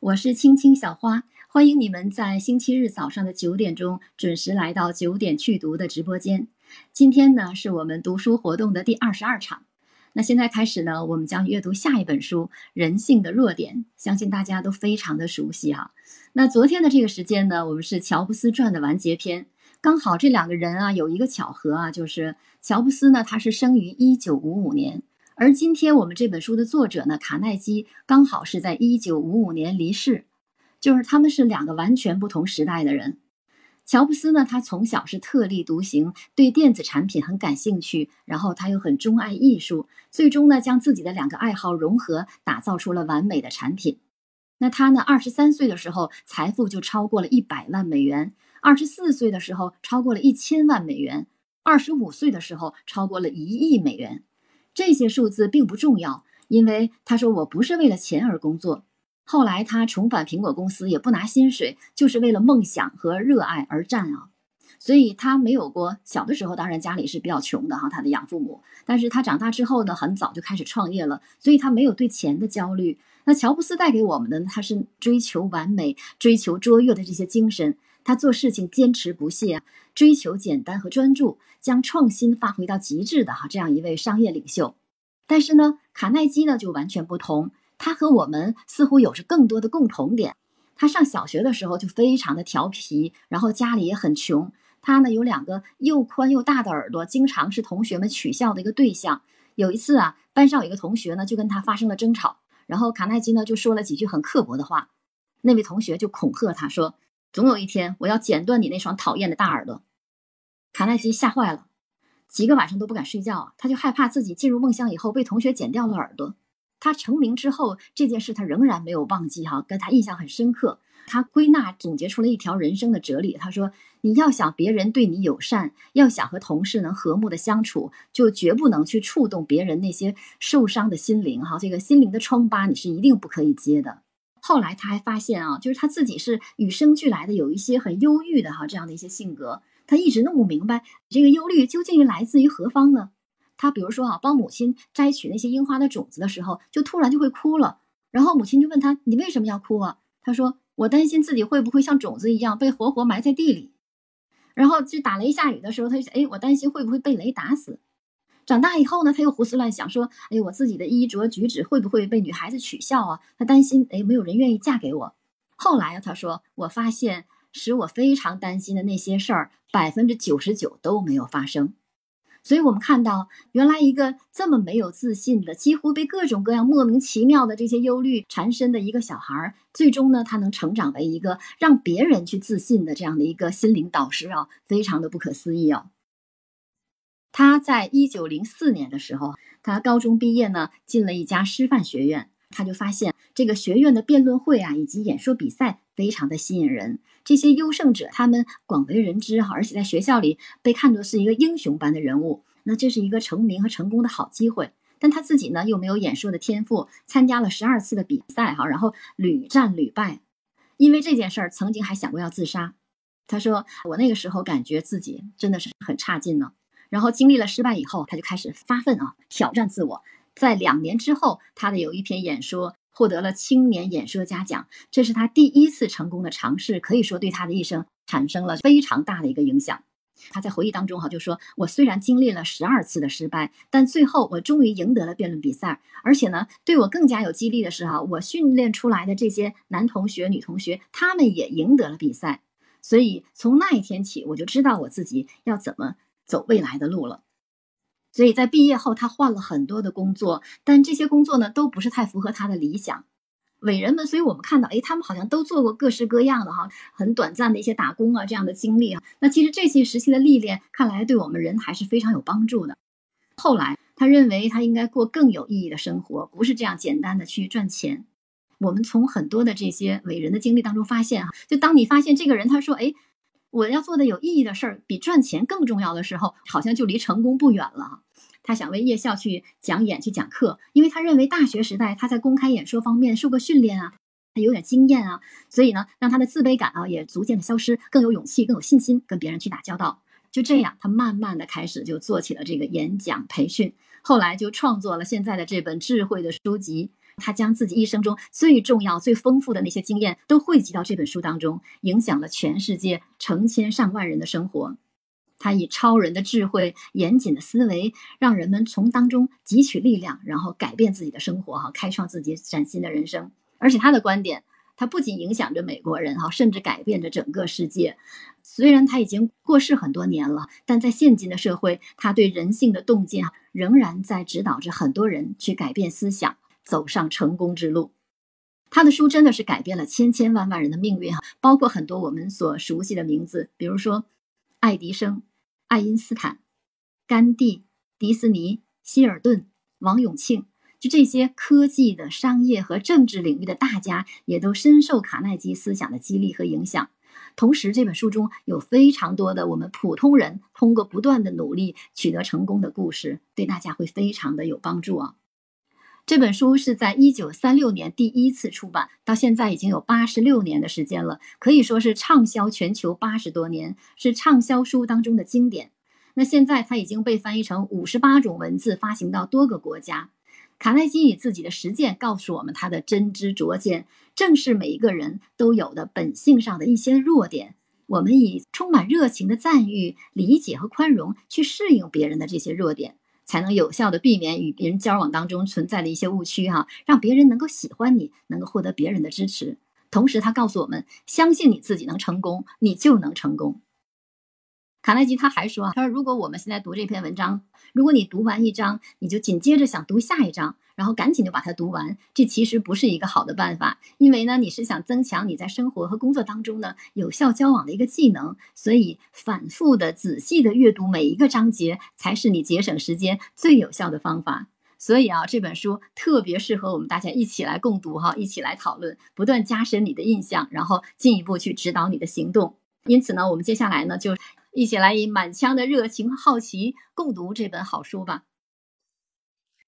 我是青青小花，欢迎你们在星期日早上的九点钟准时来到九点去读的直播间。今天呢，是我们读书活动的第二十二场。那现在开始呢，我们将阅读下一本书《人性的弱点》，相信大家都非常的熟悉哈。那昨天的这个时间呢，我们是乔布斯传的完结篇。刚好这两个人啊，有一个巧合啊，就是乔布斯呢，他是生于一九五五年。而今天我们这本书的作者呢，卡耐基刚好是在一九五五年离世，就是他们是两个完全不同时代的人。乔布斯呢，他从小是特立独行，对电子产品很感兴趣，然后他又很钟爱艺术，最终呢，将自己的两个爱好融合，打造出了完美的产品。那他呢，二十三岁的时候，财富就超过了一百万美元；二十四岁的时候，超过了一千万美元；二十五岁的时候，超过了一亿美元。这些数字并不重要，因为他说我不是为了钱而工作。后来他重返苹果公司，也不拿薪水，就是为了梦想和热爱而战啊。所以他没有过小的时候，当然家里是比较穷的哈，他的养父母。但是他长大之后呢，很早就开始创业了，所以他没有对钱的焦虑。那乔布斯带给我们的呢，他是追求完美、追求卓越的这些精神。他做事情坚持不懈，追求简单和专注，将创新发挥到极致的哈这样一位商业领袖。但是呢，卡耐基呢就完全不同，他和我们似乎有着更多的共同点。他上小学的时候就非常的调皮，然后家里也很穷。他呢有两个又宽又大的耳朵，经常是同学们取笑的一个对象。有一次啊，班上有一个同学呢就跟他发生了争吵，然后卡耐基呢就说了几句很刻薄的话，那位同学就恐吓他说。总有一天，我要剪断你那双讨厌的大耳朵。卡耐基吓坏了，几个晚上都不敢睡觉。他就害怕自己进入梦乡以后被同学剪掉了耳朵。他成名之后，这件事他仍然没有忘记哈，跟他印象很深刻。他归纳总结出了一条人生的哲理。他说：“你要想别人对你友善，要想和同事能和睦的相处，就绝不能去触动别人那些受伤的心灵哈。这个心灵的疮疤，你是一定不可以揭的。”后来他还发现啊，就是他自己是与生俱来的有一些很忧郁的哈这样的一些性格，他一直弄不明白这个忧虑究竟来自于何方呢？他比如说啊，帮母亲摘取那些樱花的种子的时候，就突然就会哭了，然后母亲就问他：“你为什么要哭啊？”他说：“我担心自己会不会像种子一样被活活埋在地里。”然后就打雷下雨的时候，他就想：“哎，我担心会不会被雷打死。”长大以后呢，他又胡思乱想，说：“哎，我自己的衣着举止会不会被女孩子取笑啊？他担心，哎，没有人愿意嫁给我。”后来啊，他说：“我发现使我非常担心的那些事儿，百分之九十九都没有发生。”所以，我们看到，原来一个这么没有自信的，几乎被各种各样莫名其妙的这些忧虑缠身的一个小孩，最终呢，他能成长为一个让别人去自信的这样的一个心灵导师啊，非常的不可思议啊。他在一九零四年的时候，他高中毕业呢，进了一家师范学院。他就发现这个学院的辩论会啊，以及演说比赛非常的吸引人。这些优胜者他们广为人知哈，而且在学校里被看作是一个英雄般的人物。那这是一个成名和成功的好机会。但他自己呢，又没有演说的天赋，参加了十二次的比赛哈，然后屡战屡败。因为这件事儿，曾经还想过要自杀。他说：“我那个时候感觉自己真的是很差劲呢。”然后经历了失败以后，他就开始发奋啊，挑战自我。在两年之后，他的有一篇演说获得了青年演说家奖，这是他第一次成功的尝试，可以说对他的一生产生了非常大的一个影响。他在回忆当中哈就说：“我虽然经历了十二次的失败，但最后我终于赢得了辩论比赛。而且呢，对我更加有激励的是哈，我训练出来的这些男同学、女同学，他们也赢得了比赛。所以从那一天起，我就知道我自己要怎么。”走未来的路了，所以在毕业后，他换了很多的工作，但这些工作呢，都不是太符合他的理想。伟人们，所以我们看到，哎，他们好像都做过各式各样的哈，很短暂的一些打工啊这样的经历啊。那其实这些时期的历练，看来对我们人还是非常有帮助的。后来，他认为他应该过更有意义的生活，不是这样简单的去赚钱。我们从很多的这些伟人的经历当中发现啊，就当你发现这个人，他说，哎。我要做的有意义的事儿比赚钱更重要的时候，好像就离成功不远了。他想为夜校去讲演、去讲课，因为他认为大学时代他在公开演说方面受过训练啊，他有点经验啊，所以呢，让他的自卑感啊也逐渐的消失，更有勇气、更有信心跟别人去打交道。就这样，他慢慢的开始就做起了这个演讲培训，后来就创作了现在的这本智慧的书籍。他将自己一生中最重要、最丰富的那些经验都汇集到这本书当中，影响了全世界成千上万人的生活。他以超人的智慧、严谨的思维，让人们从当中汲取力量，然后改变自己的生活，哈，开创自己崭新的人生。而且他的观点，他不仅影响着美国人，哈，甚至改变着整个世界。虽然他已经过世很多年了，但在现今的社会，他对人性的洞见啊，仍然在指导着很多人去改变思想，走上成功之路。他的书真的是改变了千千万万人的命运，哈，包括很多我们所熟悉的名字，比如说爱迪生。爱因斯坦、甘地、迪斯尼、希尔顿、王永庆，就这些科技的、商业和政治领域的大家，也都深受卡耐基思想的激励和影响。同时，这本书中有非常多的我们普通人通过不断的努力取得成功的故事，对大家会非常的有帮助啊。这本书是在一九三六年第一次出版，到现在已经有八十六年的时间了，可以说是畅销全球八十多年，是畅销书当中的经典。那现在它已经被翻译成五十八种文字，发行到多个国家。卡耐基以自己的实践告诉我们，他的真知灼见正是每一个人都有的本性上的一些弱点。我们以充满热情的赞誉、理解和宽容去适应别人的这些弱点。才能有效的避免与别人交往当中存在的一些误区哈，让别人能够喜欢你，能够获得别人的支持。同时，他告诉我们，相信你自己能成功，你就能成功。卡耐基他还说，他说如果我们现在读这篇文章，如果你读完一章，你就紧接着想读下一章，然后赶紧就把它读完，这其实不是一个好的办法。因为呢，你是想增强你在生活和工作当中呢有效交往的一个技能，所以反复的、仔细的阅读每一个章节，才是你节省时间最有效的方法。所以啊，这本书特别适合我们大家一起来共读哈，一起来讨论，不断加深你的印象，然后进一步去指导你的行动。因此呢，我们接下来呢就。一起来以满腔的热情和好奇共读这本好书吧。